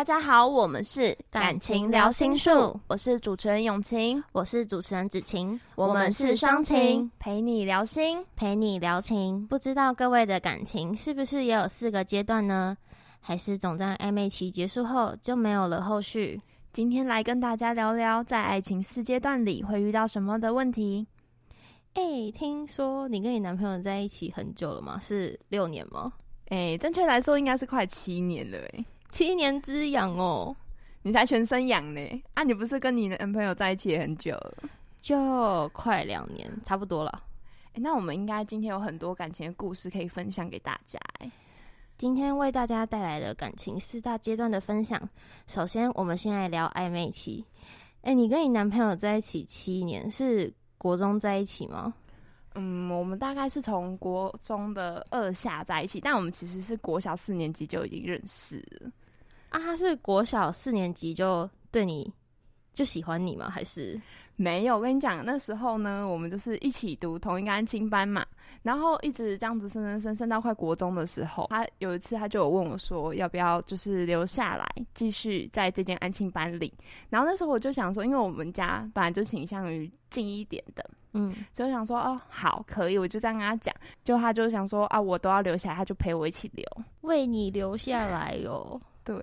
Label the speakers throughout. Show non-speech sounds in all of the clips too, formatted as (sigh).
Speaker 1: 大家好，我们是感情聊心术，我是主持人永晴，
Speaker 2: 我是主持人子晴，
Speaker 1: 我们是双晴，陪你聊心，
Speaker 2: 陪你聊情。不知道各位的感情是不是也有四个阶段呢？还是总在暧昧期结束后就没有了后续？
Speaker 1: 今天来跟大家聊聊，在爱情四阶段里会遇到什么的问题。
Speaker 2: 哎、欸，听说你跟你男朋友在一起很久了吗？是六年吗？
Speaker 1: 哎、欸，正确来说应该是快七年了。哎，七年之痒哦，你才全身痒呢。啊，你不是跟你男朋友在一起很久了？
Speaker 2: 就快两年，差不多了。
Speaker 1: 哎、欸，那我们应该今天有很多感情的故事可以分享给大家。哎，
Speaker 2: 今天为大家带来的感情四大阶段的分享。首先，我们先来聊暧昧期。哎、欸，你跟你男朋友在一起七年是？国中在一起吗？
Speaker 1: 嗯，我们大概是从国中的二下在一起，但我们其实是国小四年级就已经认识了。
Speaker 2: 啊，他是国小四年级就对你就喜欢你吗？还是
Speaker 1: 没有？我跟你讲，那时候呢，我们就是一起读同一个安亲班嘛。然后一直这样子升升升升到快国中的时候，他有一次他就有问我说，要不要就是留下来继续在这间安亲班里。然后那时候我就想说，因为我们家本来就倾向于近一点的，嗯，所以我想说哦，好，可以，我就这样跟他讲。就他就想说啊，我都要留下来，他就陪我一起留，
Speaker 2: 为你留下来哟、哦。
Speaker 1: 对，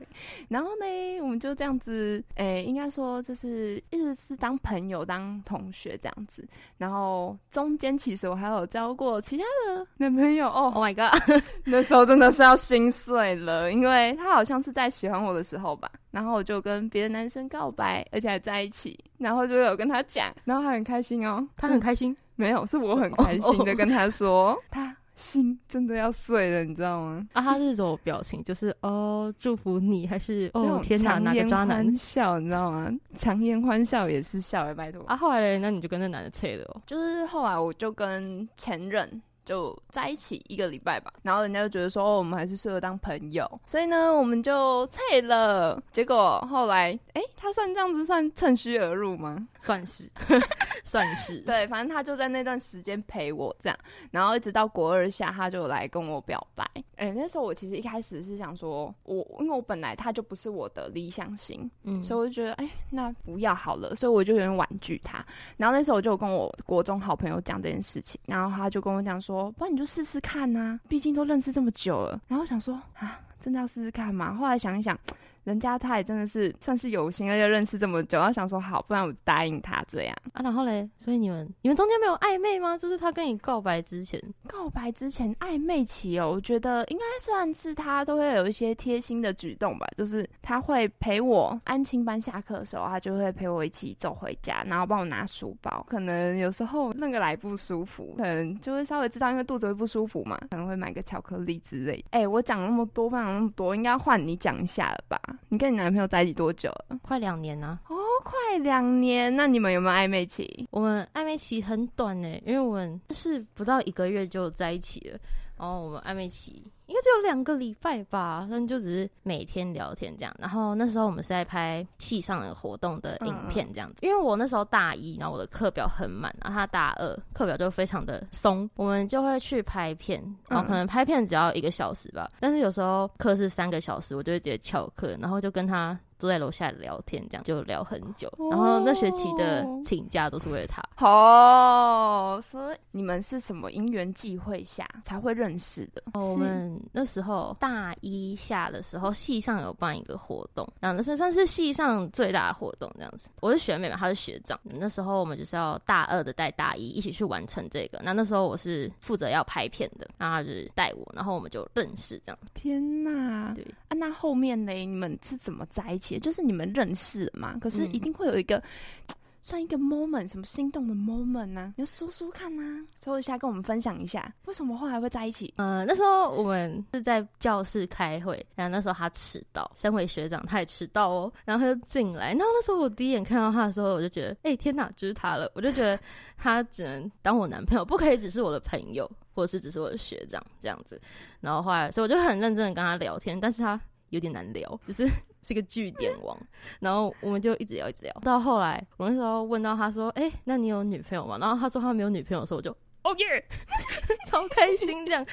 Speaker 1: 然后呢，我们就这样子，诶、欸，应该说就是一直是当朋友、当同学这样子。然后中间其实我还有交过其他的男朋友哦。
Speaker 2: Oh my god，(laughs)
Speaker 1: 那时候真的是要心碎了，因为他好像是在喜欢我的时候吧。然后我就跟别的男生告白，而且还在一起，然后就有跟他讲，然后他很开心哦。
Speaker 2: 他很开心？
Speaker 1: 没有，是我很开心的跟他说他。心真的要碎了，你知道吗？
Speaker 2: 啊，他是什么表情？就是哦，祝福你，还是哦，天哪，哪个渣男
Speaker 1: 笑？你知道吗？强颜欢笑也是笑，拜托。
Speaker 2: 啊，后来嘞，那你就跟那男的拆了哦。
Speaker 1: 就是后来我就跟前任。就在一起一个礼拜吧，然后人家就觉得说，哦，我们还是适合当朋友，所以呢，我们就退了。结果后来，哎、欸，他算这样子算趁虚而入吗？
Speaker 2: 算是，(laughs) 算是。
Speaker 1: 对，反正他就在那段时间陪我这样，然后一直到国二下，他就来跟我表白。哎、欸，那时候我其实一开始是想说，我因为我本来他就不是我的理想型，嗯，所以我就觉得，哎、欸，那不要好了，所以我就有点婉拒他。然后那时候我就跟我国中好朋友讲这件事情，然后他就跟我讲说。不然你就试试看呐、啊，毕竟都认识这么久了。然后想说啊，真的要试试看吗？后来想一想。人家他也真的是算是有心，而且认识这么久，他想说好，不然我就答应他这样
Speaker 2: 啊。然后嘞，所以你们你们中间没有暧昧吗？就是他跟你告白之前，
Speaker 1: 告白之前暧昧期哦，我觉得应该算是他都会有一些贴心的举动吧。就是他会陪我安亲班下课的时候，他就会陪我一起走回家，然后帮我拿书包。可能有时候那个来不舒服，可能就会稍微知道，因为肚子会不舒服嘛，可能会买个巧克力之类。哎、欸，我讲那么多，分享那么多，应该换你讲一下了吧？你跟你男朋友在一起多久了？
Speaker 2: 快两年呢。
Speaker 1: 哦，快两年。那你们有没有暧昧期？
Speaker 2: 我们暧昧期很短呢，因为我们是不到一个月就在一起了。然后我们暧昧期应该只有两个礼拜吧，但就只是每天聊天这样。然后那时候我们是在拍戏上的活动的影片这样子。嗯、因为我那时候大一，然后我的课表很满，然后他大二课表就非常的松，我们就会去拍片，然后可能拍片只要一个小时吧。但是有时候课是三个小时，我就会直接翘课，然后就跟他。坐在楼下聊天，这样就聊很久。然后那学期的请假都是为了他。
Speaker 1: 哦，所以你们是什么因缘际会下才会认识的？
Speaker 2: 我们那时候大一下的时候，系上有办一个活动，然后那是算是系上最大的活动这样子。我是学妹嘛，她是学长。那时候我们就是要大二的带大一一起去完成这个。那那时候我是负责要拍片的，然后她就是带我，然后我们就认识这样。
Speaker 1: 天哪！对啊，那后面呢？你们是怎么在一起？就是你们认识了嘛，可是一定会有一个、嗯、算一个 moment，什么心动的 moment 呢、啊？你要说说看呐、啊，说一下跟我们分享一下，为什么后来会在一起？
Speaker 2: 呃，那时候我们是在教室开会，然后那时候他迟到，身为学长他也迟到哦，然后他就进来，然后那时候我第一眼看到他的时候，我就觉得，哎、欸，天哪，就是他了，我就觉得 (laughs) 他只能当我男朋友，不可以只是我的朋友，或者是只是我的学长这样子。然后后来，所以我就很认真的跟他聊天，但是他有点难聊，就是。是个据点王，然后我们就一直聊，一直聊，到后来我那时候问到他说：“哎、欸，那你有女朋友吗？”然后他说他没有女朋友的时候，我就哦耶，(laughs) 超开心这样，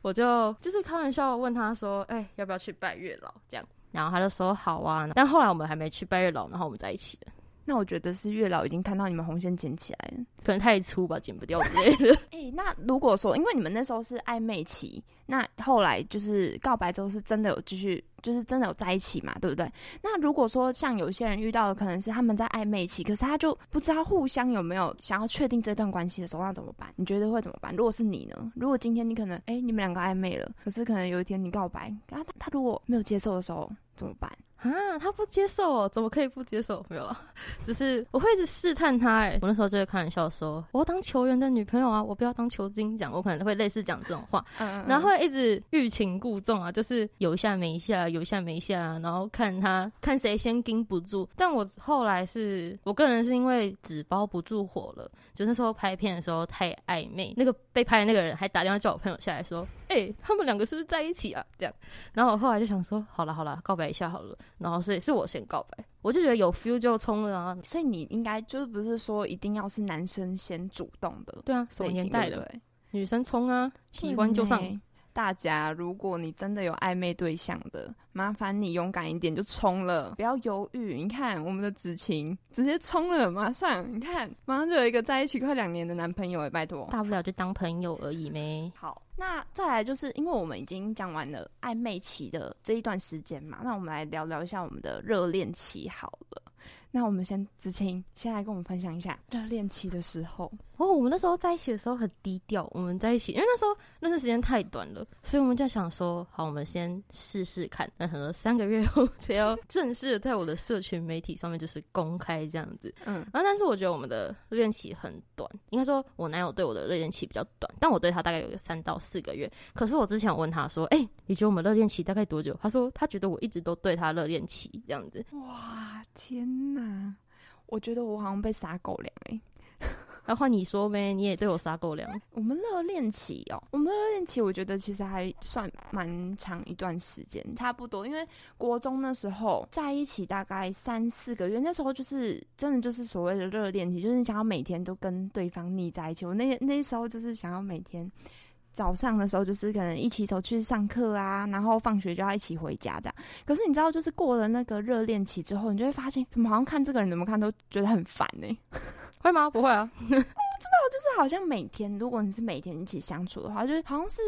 Speaker 2: 我就就是开玩笑问他说：“哎、欸，要不要去拜月老？”这样，然后他就说好啊，但后来我们还没去拜月老，然后我们在一起了。
Speaker 1: 那我觉得是月老已经看到你们红线剪起来了，
Speaker 2: 可能太粗吧，剪不掉之类的。
Speaker 1: 哎、欸，那如果说，因为你们那时候是暧昧期，那后来就是告白之后是真的有继续，就是真的有在一起嘛，对不对？那如果说像有些人遇到的可能是他们在暧昧期，可是他就不知道互相有没有想要确定这段关系的时候，那怎么办？你觉得会怎么办？如果是你呢？如果今天你可能哎、欸，你们两个暧昧了，可是可能有一天你告白，啊，他，他如果没有接受的时候怎么办？
Speaker 2: 啊，他不接受哦，怎么可以不接受？没有了，只是我会一直试探他。哎，我那时候就会开玩笑说，我要当球员的女朋友啊，我不要当球精讲，我可能会类似讲这种话，嗯嗯，然后会一直欲擒故纵啊，就是有一下没一下，有一下没一下，然后看他看谁先盯不住。但我后来是我个人是因为纸包不住火了，就那时候拍片的时候太暧昧，那个被拍的那个人还打电话叫我朋友下来说，哎、欸，他们两个是不是在一起啊？这样，然后我后来就想说，好了好了，告白一下好了。然后所以是我先告白，我就觉得有 feel 就冲了啊！
Speaker 1: 所以你应该就是不是说一定要是男生先主动的？
Speaker 2: 对啊，什么年代了，女生冲啊，喜欢就上。
Speaker 1: 大家，如果你真的有暧昧对象的，麻烦你勇敢一点就冲了，不要犹豫。你看我们的子晴直接冲了，马上你看，马上就有一个在一起快两年的男朋友哎，拜托，
Speaker 2: 大不了就当朋友而已呗。
Speaker 1: 好，那再来就是因为我们已经讲完了暧昧期的这一段时间嘛，那我们来聊聊一下我们的热恋期好了。那我们先子晴先来跟我们分享一下热恋期的时候
Speaker 2: 哦。我们那时候在一起的时候很低调，我们在一起，因为那时候认识时间太短了，所以我们就想说，好，我们先试试看。那可能三个月后才要正式的在我的社群媒体上面就是公开这样子。嗯，然后但是我觉得我们的热恋期很短，应该说我男友对我的热恋期比较短，但我对他大概有个三到四个月。可是我之前问他说，哎、欸，你觉得我们热恋期大概多久？他说他觉得我一直都对他热恋期这样子。
Speaker 1: 哇，天哪！我觉得我好像被撒狗粮哎，(laughs)
Speaker 2: 那换你说呗，你也对我撒狗粮。
Speaker 1: 我们热恋期哦，我们的热恋期，我觉得其实还算蛮长一段时间，差不多，因为国中那时候在一起大概三四个月，那时候就是真的就是所谓的热恋期，就是你想要每天都跟对方腻在一起。我那那时候就是想要每天。早上的时候就是可能一起走去上课啊，然后放学就要一起回家这样。可是你知道，就是过了那个热恋期之后，你就会发现，怎么好像看这个人怎么看都觉得很烦呢、欸？
Speaker 2: 会吗？不会啊，我不知道，
Speaker 1: 就是好像每天，如果你是每天一起相处的话，就是好像是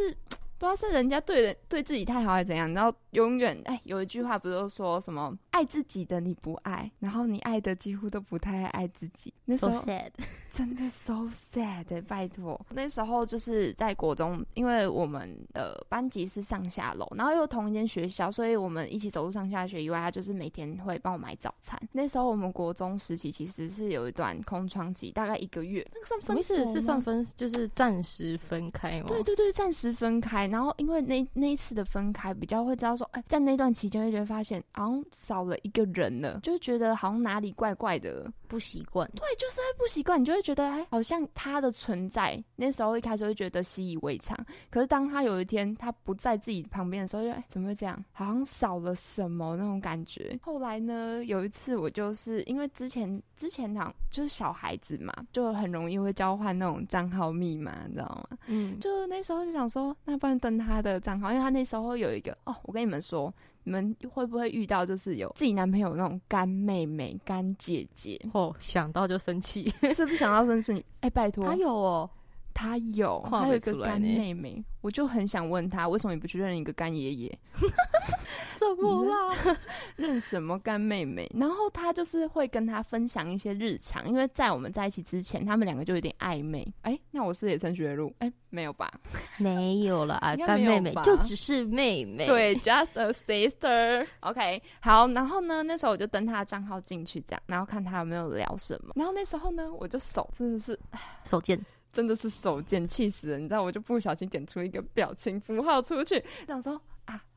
Speaker 1: 不知道是人家对人对自己太好还是怎样，然后永远哎，有一句话不是说什么爱自己的你不爱，然后你爱的几乎都不太爱自己。那时候
Speaker 2: so。(laughs)
Speaker 1: 真的 so sad，拜托。那时候就是在国中，因为我们的班级是上下楼，然后又同一间学校，所以我们一起走路上下学以外，他就是每天会帮我买早餐。那时候我们国中时期其实是有一段空窗期，大概一个月。那个算分手吗？
Speaker 2: 是算分，就是暂时分开吗？
Speaker 1: 对对对，暂时分开。然后因为那那一次的分开，比较会知道说，哎、欸，在那段期间会觉得发现好像少了一个人了，就觉得好像哪里怪怪的，
Speaker 2: 不习惯。
Speaker 1: 对，就是会不习惯，你就会。觉得哎，好像他的存在，那时候一开始会觉得习以为常。可是当他有一天他不在自己旁边的时候，就哎，怎么会这样？好像少了什么那种感觉。后来呢，有一次我就是因为之前之前好像就是小孩子嘛，就很容易会交换那种账号密码，你知道吗？嗯，就那时候就想说，那不然登他的账号，因为他那时候有一个哦，我跟你们说。你们会不会遇到就是有自己男朋友那种干妹妹、干姐姐？
Speaker 2: 哦，想到就生气，(laughs)
Speaker 1: 是不想到生气？哎、欸，拜托，
Speaker 2: 他有哦，
Speaker 1: 他有，他有一个干妹妹，我就很想问他，为什么你不去认一个干爷爷？(laughs) 什么啦？(laughs) 认什么干妹妹？然后他就是会跟他分享一些日常，因为在我们在一起之前，他们两个就有点暧昧。哎、欸，那我是也曾学路？哎、欸，没有吧？
Speaker 2: 没有了啊，(laughs) 干妹妹就只是妹妹。
Speaker 1: 对，just a sister。OK，好。然后呢，那时候我就登他的账号进去，这样，然后看他有没有聊什么。然后那时候呢，我就手真的是
Speaker 2: 手贱，
Speaker 1: 真的是手贱，气死了！你知道，我就不小心点出一个表情符号出去，想说。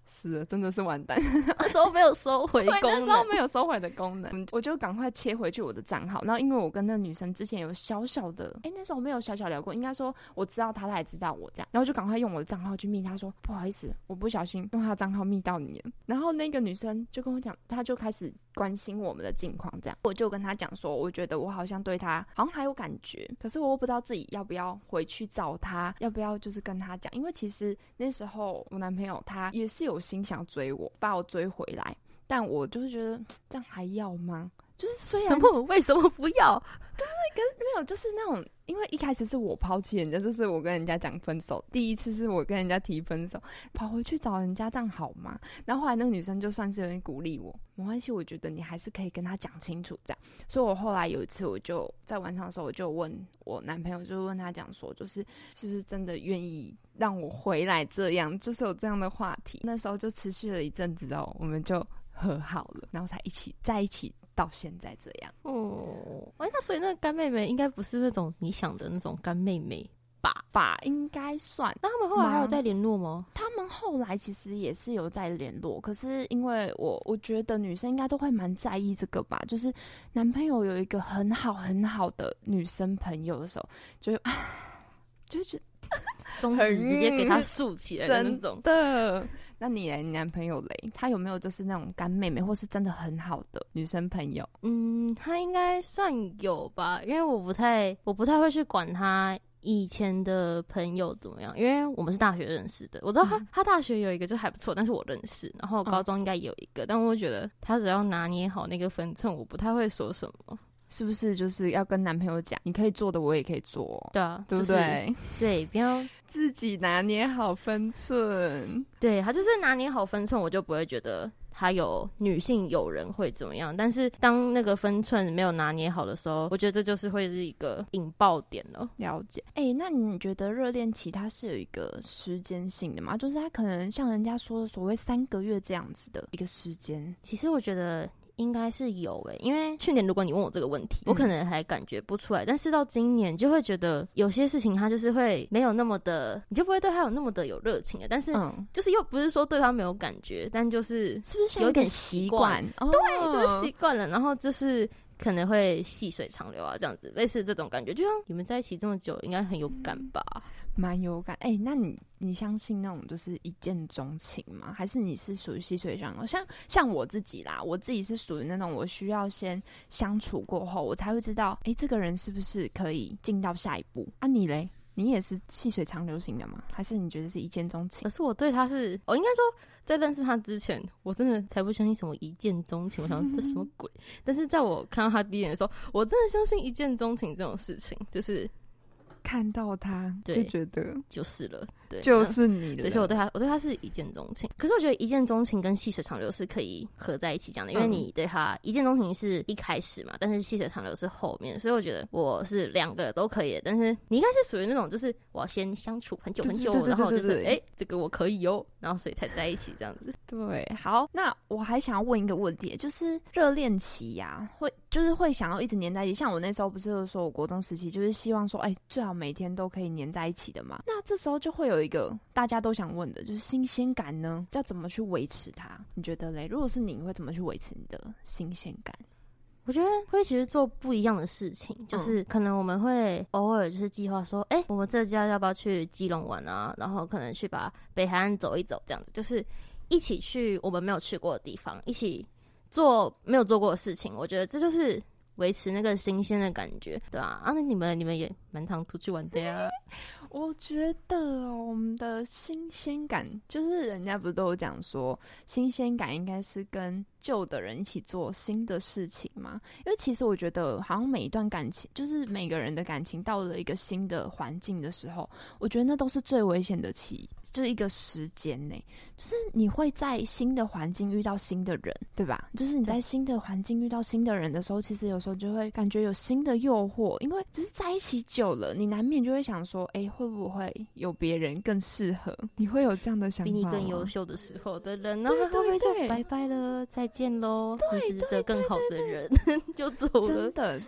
Speaker 1: 是的，真的是完蛋。(laughs)
Speaker 2: 那时候没有收回 (laughs) 功能，
Speaker 1: 那时候没有收回的功能，我就赶快切回去我的账号。然后因为我跟那个女生之前有小小的，哎、欸，那时候没有小小聊过，应该说我知道她，她也知道我这样，然后就赶快用我的账号去密她说不好意思，我不小心用她的账号密到你了。然后那个女生就跟我讲，她就开始。关心我们的近况，这样我就跟他讲说，我觉得我好像对他好像还有感觉，可是我又不知道自己要不要回去找他，要不要就是跟他讲，因为其实那时候我男朋友他也是有心想追我，把我追回来。但我就是觉得这样还要吗？就是虽然
Speaker 2: 什么为什么不要？
Speaker 1: 对，可是没有，就是那种，因为一开始是我抛弃人家，就是我跟人家讲分手，第一次是我跟人家提分手，跑回去找人家，这样好吗？然后后来那个女生就算是有点鼓励我，没关系，我觉得你还是可以跟他讲清楚这样。所以我后来有一次，我就在晚上的时候，我就问我男朋友，就问他讲说，就是是不是真的愿意让我回来这样，就是有这样的话题。那时候就持续了一阵子哦，我们就和好了，然后才一起在一起。到现在这样
Speaker 2: 哦，哎，那所以那个干妹妹应该不是那种你想的那种干妹妹吧？
Speaker 1: 吧，应该算。
Speaker 2: 那他们后来还有在联络吗？
Speaker 1: 他们后来其实也是有在联络，可是因为我我觉得女生应该都会蛮在意这个吧，就是男朋友有一个很好很好的女生朋友的时候，就 (laughs) 就觉得 (laughs)
Speaker 2: 中指直接给他竖起来的那种
Speaker 1: 的。那你嘞？你男朋友嘞？他有没有就是那种干妹妹，或是真的很好的女生朋友？
Speaker 2: 嗯，他应该算有吧，因为我不太，我不太会去管他以前的朋友怎么样，因为我们是大学认识的。我知道他，嗯、他大学有一个就还不错，但是我认识。然后高中应该也有一个，嗯、但我觉得他只要拿捏好那个分寸，我不太会说什么。
Speaker 1: 是不是就是要跟男朋友讲，你可以做的，我也可以做，
Speaker 2: 对啊，
Speaker 1: 对不对？
Speaker 2: 就是、对，不要 (laughs)
Speaker 1: 自己拿捏好分寸。
Speaker 2: 对，他就是拿捏好分寸，我就不会觉得他有女性友人会怎么样。但是当那个分寸没有拿捏好的时候，我觉得这就是会是一个引爆点了。
Speaker 1: 了解。哎、欸，那你觉得热恋期它是有一个时间性的吗？就是他可能像人家说的所谓三个月这样子的一个时间。
Speaker 2: 其实我觉得。应该是有诶、欸，因为去年如果你问我这个问题，嗯、我可能还感觉不出来，但是到今年就会觉得有些事情他就是会没有那么的，你就不会对他有那么的有热情了。但是就是又不是说对他没有感觉，但就是
Speaker 1: 是不是有点习惯？
Speaker 2: 对，就是习惯了，然后就是可能会细水长流啊，这样子类似这种感觉，就像你们在一起这么久，应该很有感吧。
Speaker 1: 蛮有感哎、那你你相信那种就是一见钟情吗？还是你是属于细水长流？像像我自己啦，我自己是属于那种我需要先相处过后，我才会知道，哎、欸，这个人是不是可以进到下一步？啊，你嘞？你也是细水长流型的吗？还是你觉得是一见钟情？
Speaker 2: 可是我对他是，我应该说在认识他之前，我真的才不相信什么一见钟情。我想说这什么鬼？但是在我看到他第一眼的时候，我真的相信一见钟情这种事情，就是。
Speaker 1: 看到他就觉得
Speaker 2: 就是了，对，
Speaker 1: 就是你的。
Speaker 2: 所以我对他，我对他是一见钟情。可是我觉得一见钟情跟细水长流是可以合在一起讲的，因为你对他一见钟情是一开始嘛，但是细水长流是后面，所以我觉得我是两个都可以的。但是你应该是属于那种，就是我要先相处很久很久，然后就是哎、欸，这个我可以哦，然后所以才在一起这样子。(laughs)
Speaker 1: 对，好，那我还想要问一个问题，就是热恋期呀、啊，会就是会想要一直黏在一起。像我那时候不是说，我国中时期就是希望说，哎、欸，最好。每天都可以黏在一起的嘛？那这时候就会有一个大家都想问的，就是新鲜感呢，要怎么去维持它？你觉得嘞？如果是你，会怎么去维持你的新鲜感？
Speaker 2: 我觉得会其实做不一样的事情，就是可能我们会偶尔就是计划说，哎、嗯欸，我们这家要不要去基隆玩啊？然后可能去把北海岸走一走，这样子，就是一起去我们没有去过的地方，一起做没有做过的事情。我觉得这就是。维持那个新鲜的感觉，对吧？啊，那你们你们也蛮常出去玩的呀。(laughs)
Speaker 1: 我觉得我们的新鲜感，就是人家不是都有讲说，新鲜感应该是跟旧的人一起做新的事情吗？因为其实我觉得，好像每一段感情，就是每个人的感情到了一个新的环境的时候，我觉得那都是最危险的期，就是一个时间内，就是你会在新的环境遇到新的人，对吧？就是你在新的环境遇到新的人的时候，其实有时候就会感觉有新的诱惑，因为就是在一起久了，你难免就会想说，哎、欸。会不会有别人更适合？你会有这样的想法？
Speaker 2: 比你更优秀的时候的人呢？会不会就拜拜了，再见喽？你值得更好的人 (laughs) 就走了。
Speaker 1: 真的。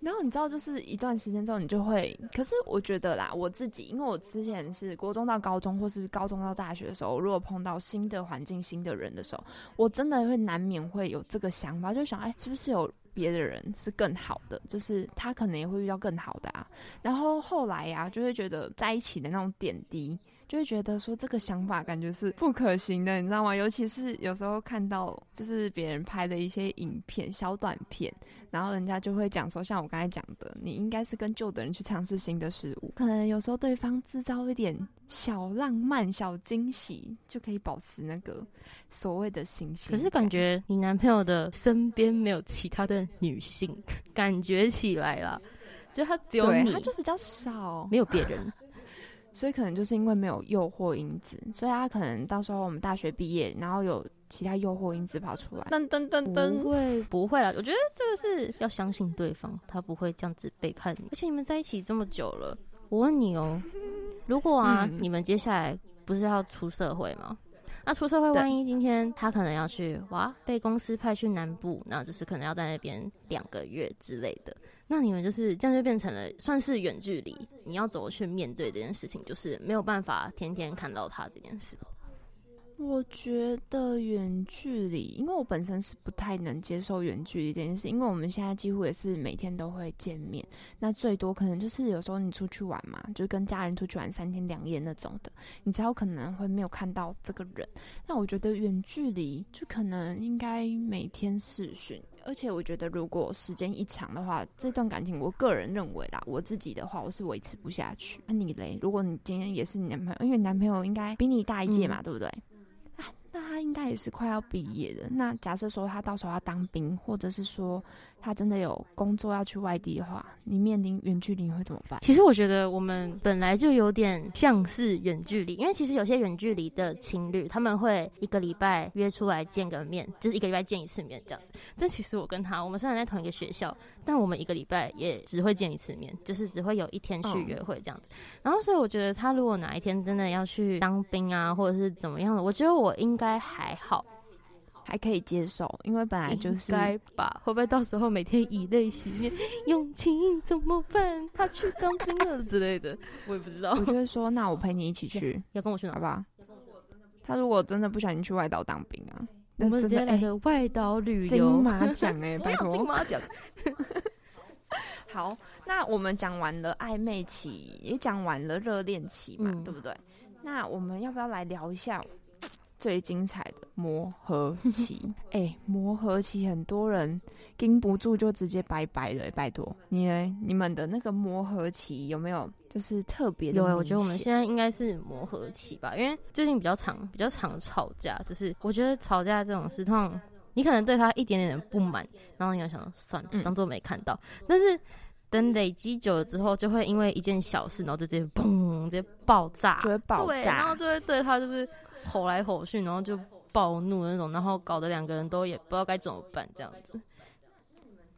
Speaker 1: 然后你知道，就是一段时间之后，你就会。可是我觉得啦，我自己，因为我之前是国中到高中，或是高中到大学的时候，如果碰到新的环境、新的人的时候，我真的会难免会有这个想法，就想，哎，是不是有？别的人是更好的，就是他可能也会遇到更好的啊。然后后来呀、啊，就会觉得在一起的那种点滴，就会觉得说这个想法感觉是不可行的，你知道吗？尤其是有时候看到就是别人拍的一些影片、小短片，然后人家就会讲说，像我刚才讲的，你应该是跟旧的人去尝试新的事物，可能有时候对方制造一点小浪漫、小惊喜，就可以保持那个所谓的新鲜。
Speaker 2: 可是感觉你男朋友的身边没有其他的女性，感觉起来了，就他只有你，
Speaker 1: 他就比较少，
Speaker 2: 没有别人。
Speaker 1: 所以可能就是因为没有诱惑因子，所以他可能到时候我们大学毕业，然后有其他诱惑因子跑出来，噔噔噔噔，
Speaker 2: 不会不会啦，我觉得这个是 (laughs) 要相信对方，他不会这样子背叛你。而且你们在一起这么久了，我问你哦、喔，如果啊，嗯、你们接下来不是要出社会吗？那出社会，万一今天他可能要去哇，被公司派去南部，那就是可能要在那边两个月之类的。那你们就是这样就变成了算是远距离，你要怎么去面对这件事情？就是没有办法天天看到他这件事。
Speaker 1: 我觉得远距离，因为我本身是不太能接受远距离这件事，因为我们现在几乎也是每天都会见面，那最多可能就是有时候你出去玩嘛，就跟家人出去玩三天两夜那种的，你才有可能会没有看到这个人。那我觉得远距离就可能应该每天视讯，而且我觉得如果时间一长的话，这段感情我个人认为啦，我自己的话我是维持不下去。那你嘞？如果你今天也是你男朋友，因为男朋友应该比你大一届嘛，嗯、对不对？应该也是快要毕业的。那假设说他到时候要当兵，或者是说。他真的有工作要去外地的话，你面临远距离会怎么办？
Speaker 2: 其实我觉得我们本来就有点像是远距离，因为其实有些远距离的情侣，他们会一个礼拜约出来见个面，就是一个礼拜见一次面这样子。但其实我跟他，我们虽然在同一个学校，但我们一个礼拜也只会见一次面，就是只会有一天去约会这样子。然后所以我觉得他如果哪一天真的要去当兵啊，或者是怎么样的，我觉得我应该还好。
Speaker 1: 还可以接受，因为本来就是
Speaker 2: 该吧。会不会到时候每天以泪洗面，用情怎么办？他去当兵了之类的，我也不知道。
Speaker 1: 我就会 (laughs) 说，那我陪你一起去，
Speaker 2: 要跟我去哪？
Speaker 1: 好吧？他如果真的不小心去外岛当兵啊，
Speaker 2: 我们直接来个外岛旅游
Speaker 1: 金马奖哎，(laughs) 拜托
Speaker 2: 金马奖。(laughs)
Speaker 1: 好，那我们讲完了暧昧期，也讲完了热恋期嘛，嗯、对不对？那我们要不要来聊一下？最精彩的磨合期，哎、欸，磨合期很多人盯不住就直接拜拜了，拜托你呢？你们的那个磨合期有没有就是特别的？
Speaker 2: 有，我觉得我们现在应该是磨合期吧，因为最近比较长，比较长吵架，就是我觉得吵架这种事，通常你可能对他一点点的不满，然后你要想算了，当做没看到，嗯、但是等累积久了之后，就会因为一件小事，然后就直接砰，直接爆炸，
Speaker 1: 就会爆炸，
Speaker 2: 然后就会对他就是。吼来吼去，然后就暴怒那种，然后搞得两个人都也不知道该怎么办，这样子。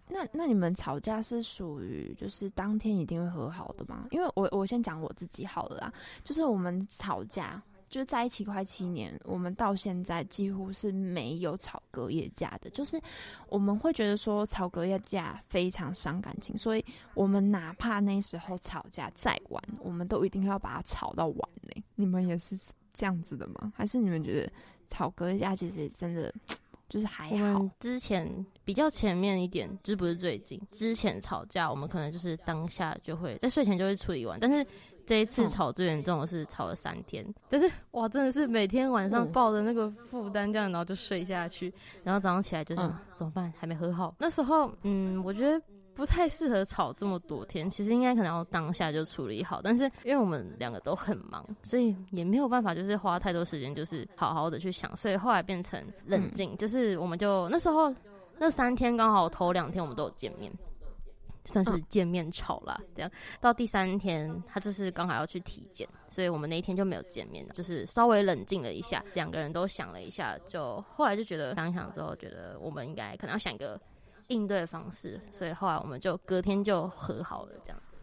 Speaker 1: 那那你们吵架是属于就是当天一定会和好的吗？因为我我先讲我自己好了啦，就是我们吵架就是在一起快七年，我们到现在几乎是没有吵隔夜架的，就是我们会觉得说吵隔夜架非常伤感情，所以我们哪怕那时候吵架再晚，我们都一定要把它吵到晚嘞。你们也是？这样子的吗？还是你们觉得吵隔一下其实真的 (tsk) 就是还好？我们
Speaker 2: 之前比较前面一点，就是不是最近之前吵架，我们可能就是当下就会在睡前就会处理完。但是这一次吵最严重的是吵了三天，嗯、但是哇，真的是每天晚上抱着那个负担这样，然后就睡下去，然后早上起来就是、嗯、怎么办？还没和好。那时候，嗯，我觉得。不太适合吵这么多天，其实应该可能要当下就处理好。但是因为我们两个都很忙，所以也没有办法，就是花太多时间，就是好好的去想。所以后来变成冷静，嗯、就是我们就那时候那三天刚好头两天我们都有见面，算是见面吵啦。这样到第三天他就是刚好要去体检，所以我们那一天就没有见面，就是稍微冷静了一下，两个人都想了一下，就后来就觉得想一想之后，觉得我们应该可能要想一个。应对方式，所以后来我们就隔天就和好了，这样子。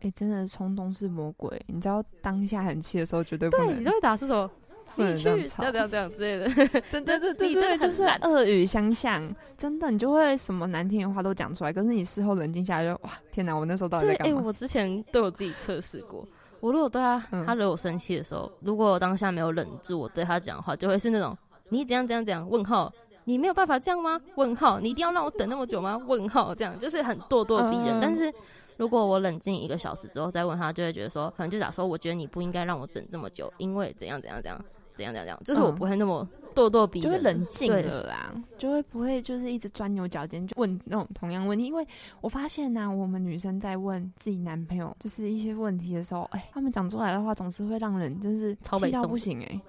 Speaker 1: 哎、欸，真的冲动是魔鬼，你知道当下很气的时候绝对不能，
Speaker 2: 对，你都会打出手，
Speaker 1: 不能这样
Speaker 2: 吵，这样这样之类的。(laughs) 真的，对对对，
Speaker 1: 就是恶语相向，真的，你就会什么难听的话都讲出来。可是你事后冷静下来就，就哇，天哪，我那时候到底在干嘛？哎、欸，
Speaker 2: 我之前对我自己测试过，我如果对他，他惹我生气的时候，嗯、如果我当下没有忍住，我对他讲话，就会是那种你怎样怎样怎样？问号。你没有办法这样吗？问号，你一定要让我等那么久吗？问号，这样就是很咄咄逼人。嗯、但是如果我冷静一个小时之后再问他，就会觉得说，可能就假说，我觉得你不应该让我等这么久，因为怎样怎样怎样怎样怎样怎样，就是我不会那么咄咄逼人，
Speaker 1: 就会冷静了啦，就会不会就是一直钻牛角尖，就问那种同样问题。因为我发现呢、啊，我们女生在问自己男朋友就是一些问题的时候，哎、欸，他们讲出来的话总是会让人就是气到不行哎、欸，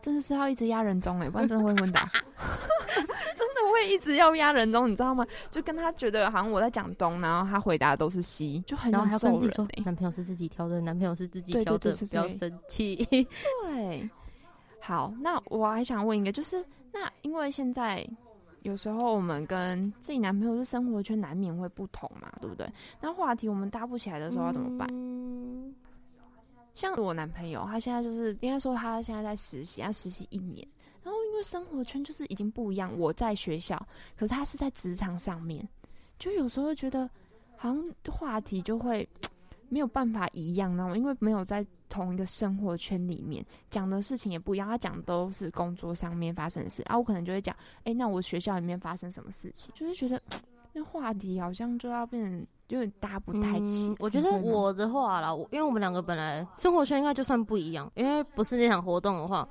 Speaker 1: 真的是要一直压人中哎、欸，不然真的会昏倒。(laughs) 真的会一直要压人中，你知道吗？就跟他觉得好像我在讲东，然后他回答都是西，就很想揍人、欸。然后还跟自己说，男朋友是自己挑的，男朋友是自己挑的，不要生气。对，好，那我还想问一个，就是那因为现在有时候我们跟自己男朋友的生活圈难免会不同嘛，对不对？那话题我们搭不起来的时候要怎么办？嗯、像我男朋友，他现在就是应该说他现在在实习，他实习一年。然后因为生活圈就是已经不一样，我在学校，可是他是在职场上面，就有时候觉得好像话题就会没有办法一样，然后因为没有在同一个生活圈里面，讲的事情也不一样。他讲的都是工作上面发生的事，啊，我可能就会讲，哎，那我学校里面发生什么事情，就是觉得那话题好像就要变成有点搭不太起。
Speaker 2: 嗯，我觉得我的话啦，因为我们两个本来生活圈应该就算不一样，因为不是那场活动的话。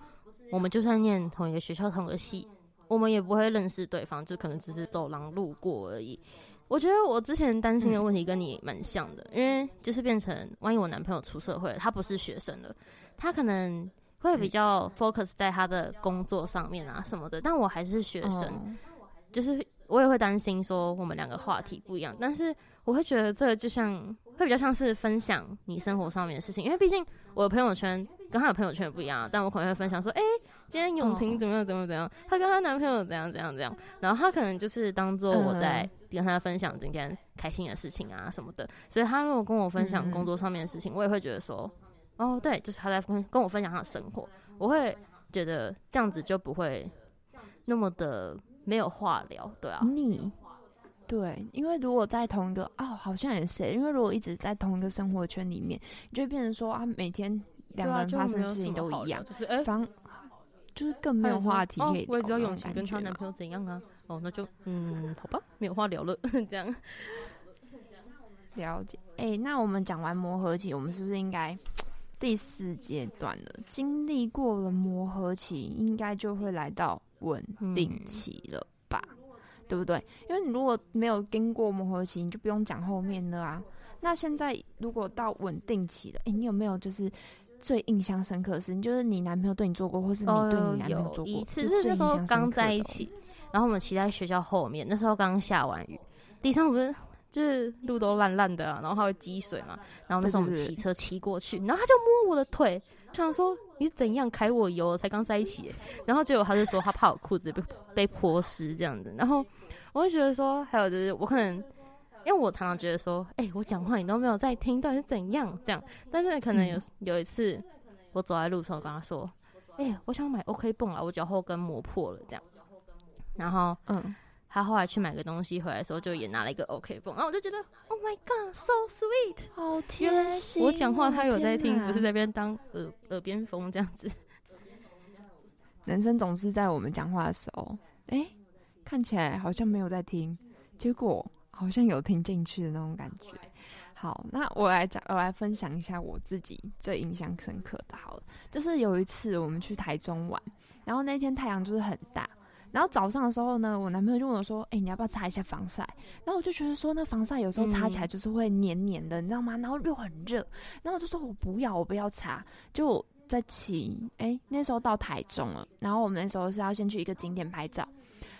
Speaker 2: 我们就算念同一个学校、同一个系，我们也不会认识对方，就可能只是走廊路过而已。我觉得我之前担心的问题跟你蛮像的，嗯，因为就是变成万一我男朋友出社会了，他不是学生了，他可能会比较 focus 在他的工作上面啊什么的，但我还是学生，就是我也会担心说我们两个话题不一样，但是我会觉得这个就像会比较像是分享你生活上面的事情，因为毕竟我的朋友圈。跟她的朋友圈不一样啊，但我可能会分享说，哎、欸，今天永晴怎么样，怎么怎样？她跟她男朋友怎样，怎样，怎样？然后她可能就是当做我在跟她分享今天开心的事情啊什么的。所以她如果跟我分享工作上面的事情，我也会觉得说，哦，对，就是她在跟跟我分享她的生活，我会觉得这样子就不会那么的没有话聊，对啊，
Speaker 1: 你。对，因为如果在同一个哦，好像也是，因为如果一直在同一个生活圈里面，你就会变成说啊，每天。两个人发生的事情都一样，就是哎，方就是更没有话题可以聊。
Speaker 2: 我也知道永晴跟她男朋友怎样啊，哦，那就嗯，好吧，没有话聊了，(laughs) 这样 (laughs)
Speaker 1: 了解。哎、欸，那我们讲完磨合期，我们是不是应该第四阶段了？经历过了磨合期，应该就会来到稳定期了吧？嗯、对不对？因为你如果没有经过磨合期，你就不用讲后面的啊。那现在如果到稳定期了，哎、欸，你有没有就是？最印象深刻的事情就是你男朋友对你做过，或是你对你男朋友做过。
Speaker 2: 一次是那时候刚在一起，然后我们骑在学校后面，那时候刚下完雨，地上不是就是路都烂烂的啊，然后它会积水嘛。然后那时候我们骑车骑过去，然后他就摸我的腿，想说你怎样揩我油？才刚在一起，然后结果他就说他怕我裤子被被泼湿这样子。然后我就觉得说，还有就是我可能。因为我常常觉得说，哎、欸，我讲话你都没有在听，到底是怎样这样？但是可能有、嗯、有一次，我走在路上，我跟他说，哎、欸，我想买 OK 绷啊，我脚后跟磨破了这样。然后，嗯，他后来去买个东西回来的时候，就也拿了一个 OK 绷，然后我就觉得，Oh my God，so sweet，
Speaker 1: 好贴心。
Speaker 2: 我讲话他有在听，不是在边当耳耳边风这样子。
Speaker 1: 男生总是在我们讲话的时候，哎、欸，看起来好像没有在听，结果。好像有听进去的那种感觉。好，那我来讲，我来分享一下我自己最印象深刻的。好了，就是有一次我们去台中玩，然后那天太阳就是很大，然后早上的时候呢，我男朋友就问我说：“哎、欸，你要不要擦一下防晒？”然后我就觉得说，那防晒有时候擦起来就是会黏黏的，嗯、你知道吗？然后又很热，然后我就说我不要，我不要擦。就在骑，哎、欸，那时候到台中了，然后我们那时候是要先去一个景点拍照。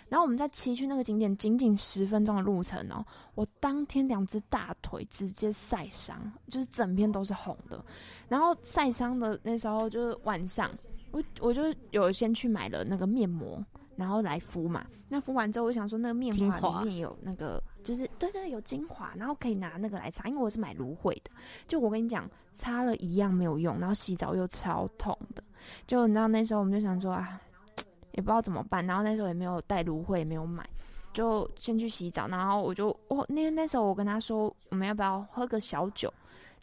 Speaker 1: 然后我们在骑去那个景点，仅仅十分钟的路程哦。我当天两只大腿直接晒伤，就是整片都是红的。然后晒伤的那时候就是晚上，我我就有先去买了那个面膜，然后来敷嘛。那敷完之后，我想说那个面膜里面有那个，就是对，对，有精华，然后可以拿那个来擦。因为我是买芦荟的，就我跟你讲，擦了一样没有用，然后洗澡又超痛的。就你知道那时候我们就想说啊。也不知道怎么办，然后那时候也没有带芦荟，也没有买，就先去洗澡。然后我就，哦那那时候我跟他说，我们要不要喝个小酒，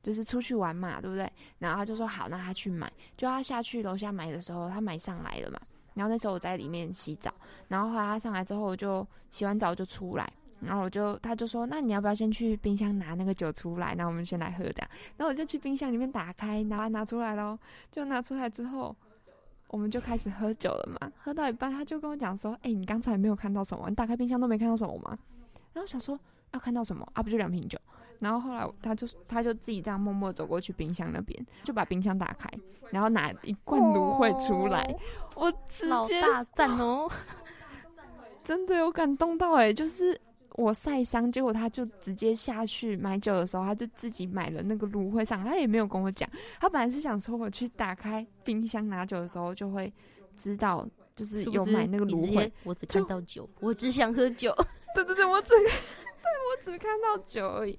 Speaker 1: 就是出去玩嘛，对不对？然后他就说好，那他去买。就他下去楼下买的时候，他买上来了嘛。然后那时候我在里面洗澡，然后后来他上来之后，我就洗完澡就出来，然后我就他就说，那你要不要先去冰箱拿那个酒出来？那我们先来喝这样。然后我就去冰箱里面打开，拿拿出来咯。就拿出来之后，我们就开始喝酒了嘛。喝到一半，他就跟我讲说，哎、欸，你刚才没有看到什么？你打开冰箱都没看到什么吗？然后想说要看到什么啊？不就两瓶酒？然后后来他就他就自己这样默默走过去冰箱那边，就把冰箱打开，然后拿一罐芦荟出来。哦、我直接
Speaker 2: 大赞哦，(laughs)
Speaker 1: 真的有感动到哎！就是我晒伤，结果他就直接下去买酒的时候，他就自己买了那个芦荟上，他也没有跟我讲。他本来是想说我去打开冰箱拿酒的时候就会知道，就是有买那个芦荟。
Speaker 2: 我只看到酒，我只想喝酒。(laughs)
Speaker 1: 对对对，我只。(laughs) 对，我只看到酒而已。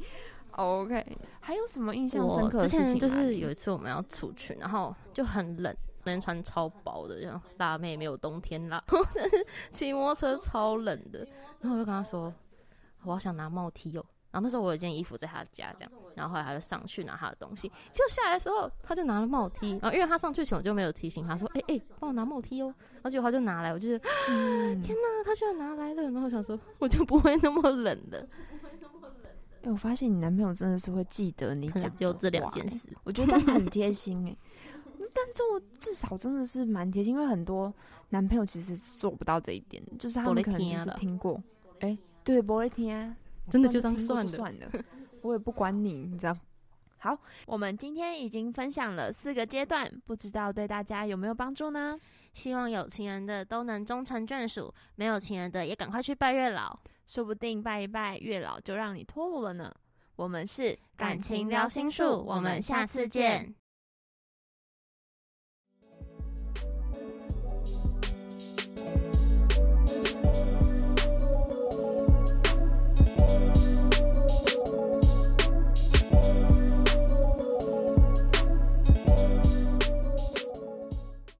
Speaker 1: OK，还有什么印象深刻的事情？
Speaker 2: 就是有一次我们要出去，然后就很冷，那天穿超薄的，然后辣妹没有冬天辣，(laughs) 骑摩托车超冷的。然后我就跟他说，我好想拿帽 T 哦。然后那时候我有一件衣服在他家，这样，然后后来他就上去拿他的东西，结果下来的时候他就拿了帽 T，然后因为他上去前我就没有提醒他说，哎、欸、哎，帮、欸、我拿帽 T 哦，然后结果他就拿来，我就觉得，(laughs) 嗯、天哪，他居然拿来了，然后我想说我就不会那么冷的。
Speaker 1: 哎、欸，我发现你男朋友真的是会记得你讲，
Speaker 2: 只有这两件事，
Speaker 1: 我觉得他很贴心哎。但这我至少真的是蛮贴心，因为很多男朋友其实做不到这一点，就是他们可能就是听过，哎、欸，对，不会听啊。
Speaker 2: 真的就当算了，
Speaker 1: 算了，我也不管你，你知道。好，我们今天已经分享了四个阶段，不知道对大家有没有帮助呢？
Speaker 2: 希望有情人的都能终成眷属，没有情人的也赶快去拜月老，
Speaker 1: 说不定拜一拜月老就让你脱鲁了呢。我们是感情聊心术，我们下次见。